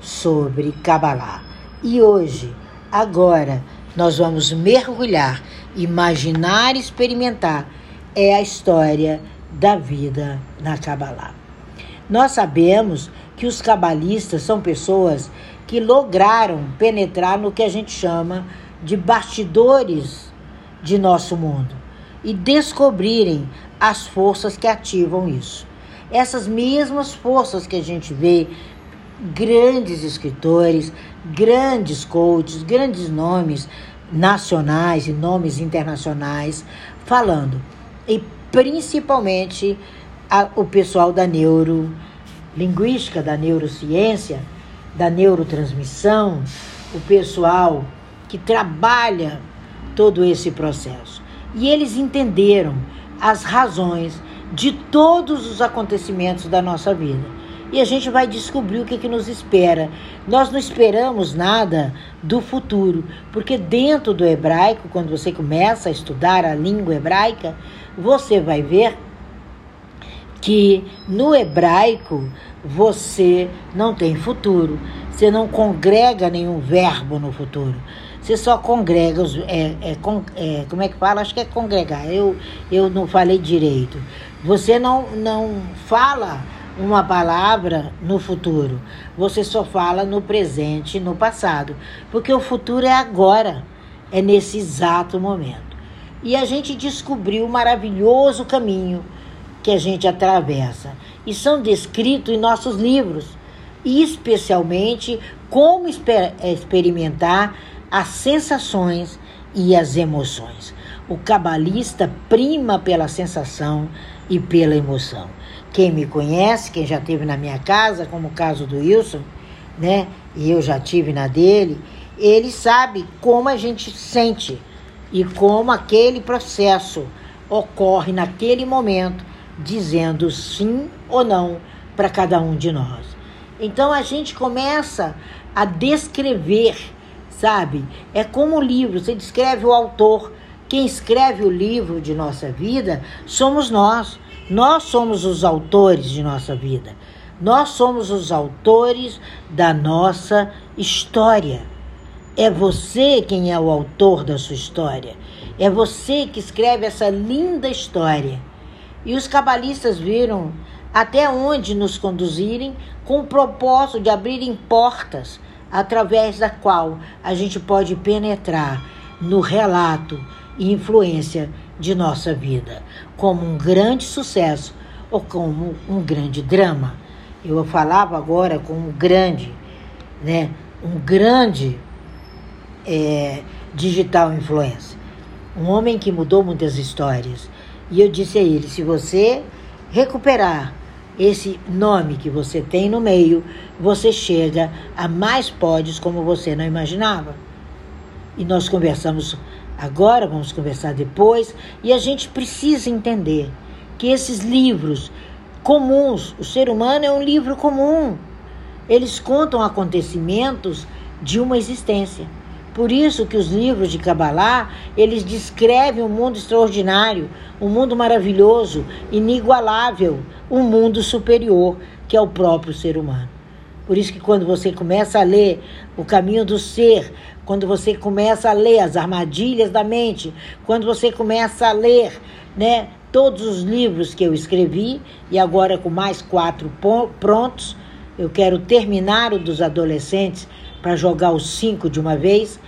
sobre Kabbalah. E hoje, agora, nós vamos mergulhar, imaginar experimentar é a história da vida na Kabbalah. Nós sabemos que os cabalistas são pessoas que lograram penetrar no que a gente chama de bastidores de nosso mundo e descobrirem as forças que ativam isso. Essas mesmas forças que a gente vê grandes escritores, grandes coaches, grandes nomes nacionais e nomes internacionais falando. E principalmente a, o pessoal da neurolinguística, da neurociência, da neurotransmissão, o pessoal que trabalha todo esse processo. E eles entenderam as razões de todos os acontecimentos da nossa vida e a gente vai descobrir o que, que nos espera. Nós não esperamos nada do futuro, porque dentro do hebraico, quando você começa a estudar a língua hebraica, você vai ver que no hebraico você não tem futuro, você não congrega nenhum verbo no futuro. Você só congrega os. É, é, é, como é que fala? Acho que é congregar. Eu, eu não falei direito. Você não, não fala uma palavra no futuro. Você só fala no presente e no passado. Porque o futuro é agora, é nesse exato momento. E a gente descobriu o maravilhoso caminho que a gente atravessa. E são descritos em nossos livros, e especialmente como exper experimentar as sensações e as emoções. O cabalista prima pela sensação e pela emoção. Quem me conhece, quem já teve na minha casa, como o caso do Wilson, né? E eu já tive na dele, ele sabe como a gente sente e como aquele processo ocorre naquele momento, dizendo sim ou não para cada um de nós. Então a gente começa a descrever, sabe? É como o livro, você descreve o autor. Quem escreve o livro de nossa vida somos nós. Nós somos os autores de nossa vida. Nós somos os autores da nossa história. É você quem é o autor da sua história. É você que escreve essa linda história. E os cabalistas viram até onde nos conduzirem com o propósito de abrirem portas através da qual a gente pode penetrar no relato e influência de nossa vida, como um grande sucesso ou como um grande drama. Eu falava agora com um grande, né, um grande é, digital influencer, um homem que mudou muitas histórias. E eu disse a ele: se você recuperar esse nome que você tem no meio, você chega a mais pódios como você não imaginava. E nós conversamos agora, vamos conversar depois, e a gente precisa entender que esses livros comuns, o ser humano é um livro comum. Eles contam acontecimentos de uma existência. Por isso que os livros de Kabbalah, eles descrevem um mundo extraordinário, um mundo maravilhoso, inigualável, um mundo superior, que é o próprio ser humano. Por isso que quando você começa a ler O Caminho do Ser, quando você começa a ler As Armadilhas da Mente, quando você começa a ler, né, todos os livros que eu escrevi e agora com mais quatro prontos, eu quero terminar o dos adolescentes para jogar os cinco de uma vez.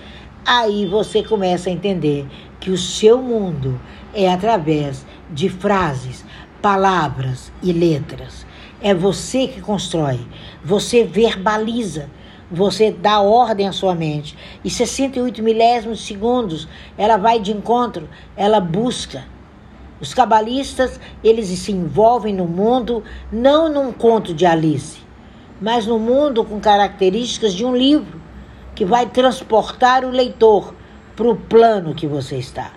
Aí você começa a entender que o seu mundo é através de frases, palavras e letras. É você que constrói, você verbaliza, você dá ordem à sua mente. E 68 milésimos segundos, ela vai de encontro, ela busca. Os cabalistas, eles se envolvem no mundo não num conto de Alice, mas no mundo com características de um livro que vai transportar o leitor para o plano que você está.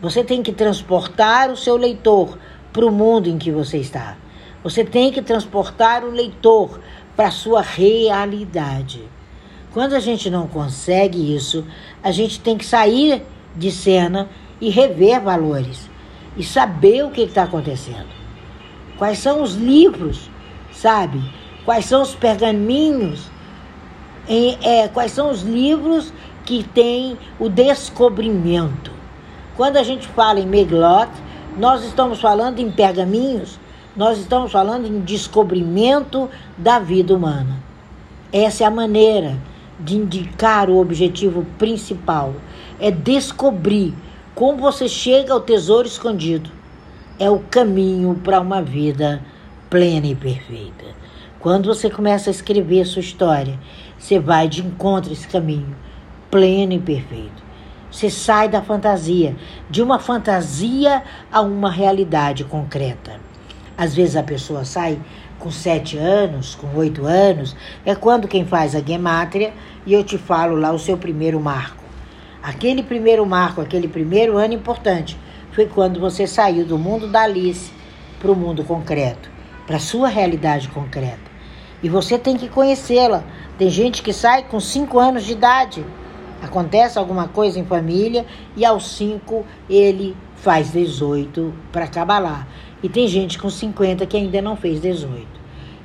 Você tem que transportar o seu leitor para o mundo em que você está. Você tem que transportar o leitor para a sua realidade. Quando a gente não consegue isso, a gente tem que sair de cena e rever valores e saber o que está acontecendo. Quais são os livros, sabe? Quais são os pergaminhos Em, é, quais são os livros que têm o descobrimento? Quando a gente fala em Meglot, nós estamos falando em pergaminhos, nós estamos falando em descobrimento da vida humana. Essa é a maneira de indicar o objetivo principal. É descobrir como você chega ao tesouro escondido. É o caminho para uma vida plena e perfeita. Quando você começa a escrever a sua história, você vai de encontro a esse caminho pleno e perfeito. Você sai da fantasia, de uma fantasia a uma realidade concreta. Às vezes a pessoa sai com sete anos, com oito anos, é quando quem faz a gemátria e eu te falo lá o seu primeiro marco. Aquele primeiro marco, aquele primeiro ano importante, foi quando você saiu do mundo da Alice para o mundo concreto, para a sua realidade concreta. E você tem que conhecê-la. Tem gente que sai com cinco anos de idade. Acontece alguma coisa em família e aos cinco ele faz 18 para acabar lá. E tem gente com 50 que ainda não fez 18.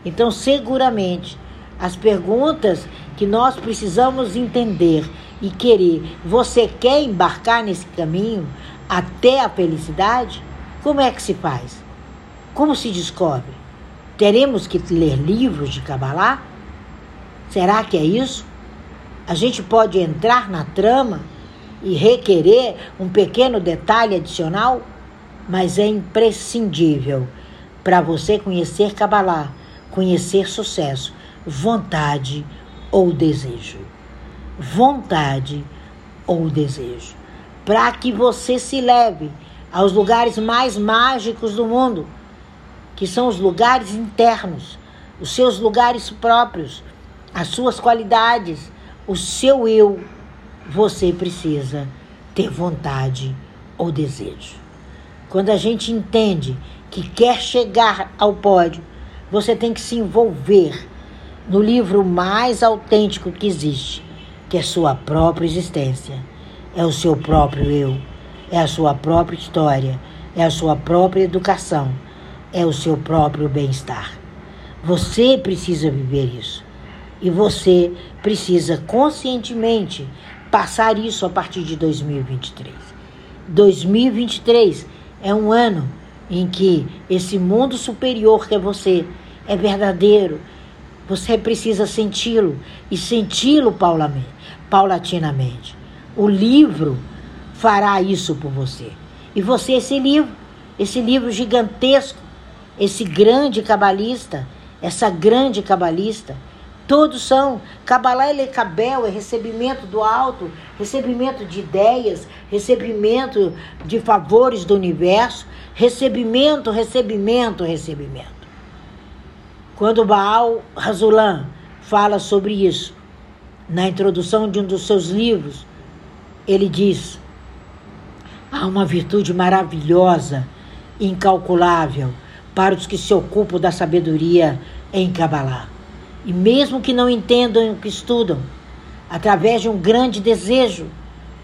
Então, seguramente, as perguntas que nós precisamos entender e querer, você quer embarcar nesse caminho até a felicidade? Como é que se faz? Como se descobre? Teremos que ler livros de Kabbalah? Será que é isso? A gente pode entrar na trama e requerer um pequeno detalhe adicional? Mas é imprescindível para você conhecer Kabbalah, conhecer sucesso, vontade ou desejo. Vontade ou desejo. Para que você se leve aos lugares mais mágicos do mundo, que são os lugares internos, os seus lugares próprios, as suas qualidades, o seu eu. Você precisa ter vontade ou desejo. Quando a gente entende que quer chegar ao pódio, você tem que se envolver no livro mais autêntico que existe, que é sua própria existência, é o seu próprio eu, é a sua própria história, é a sua própria educação, é o seu próprio bem-estar. Você precisa viver isso. E você precisa conscientemente passar isso a partir de 2023. 2023 é um ano em que esse mundo superior que é você é verdadeiro. Você precisa senti-lo e senti-lo paulatinamente. O livro fará isso por você. E você, esse livro, esse livro gigantesco, esse grande cabalista, essa grande cabalista, Todos são. Kabbalah e Cabel é recebimento do alto, recebimento de ideias, recebimento de favores do universo, recebimento, recebimento, recebimento. Quando Baal Razulan fala sobre isso, na introdução de um dos seus livros, ele diz: há uma virtude maravilhosa, incalculável, para os que se ocupam da sabedoria em Kabbalah e mesmo que não entendam o que estudam, através de um grande desejo,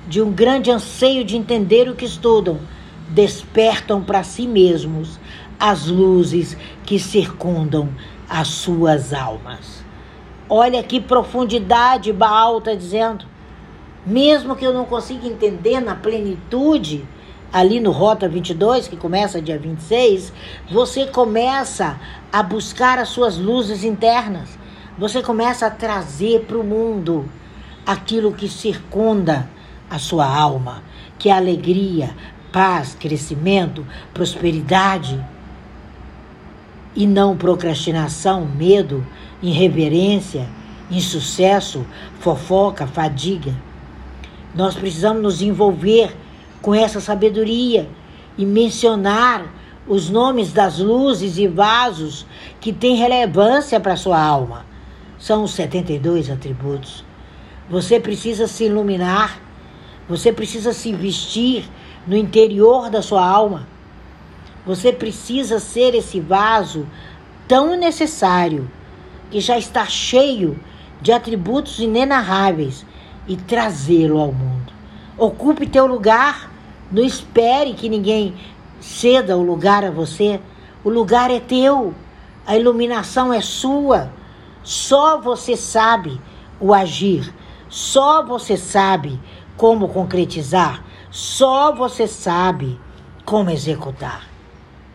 de um grande anseio de entender o que estudam, despertam para si mesmos as luzes que circundam as suas almas. Olha que profundidade Baal está dizendo. Mesmo que eu não consiga entender na plenitude, ali no Rota 22, que começa dia 26, você começa a buscar as suas luzes internas você começa a trazer para o mundo aquilo que circunda a sua alma, que é alegria, paz, crescimento, prosperidade. E não procrastinação, medo, irreverência, insucesso, fofoca, fadiga. Nós precisamos nos envolver com essa sabedoria e mencionar os nomes das luzes e vasos que têm relevância para sua alma são os 72 atributos. Você precisa se iluminar, você precisa se vestir no interior da sua alma. Você precisa ser esse vaso tão necessário que já está cheio de atributos inenarráveis e trazê-lo ao mundo. Ocupe teu lugar, não espere que ninguém ceda o lugar a você. O lugar é teu, a iluminação é sua. Só você sabe o agir. Só você sabe como concretizar. Só você sabe como executar.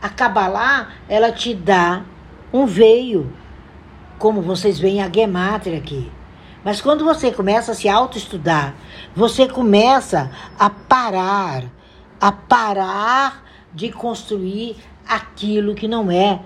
A Kabbalah, ela te dá um veio, como vocês veem a Gematria aqui. Mas quando você começa a se autoestudar, você começa a parar, a parar de construir aquilo que não é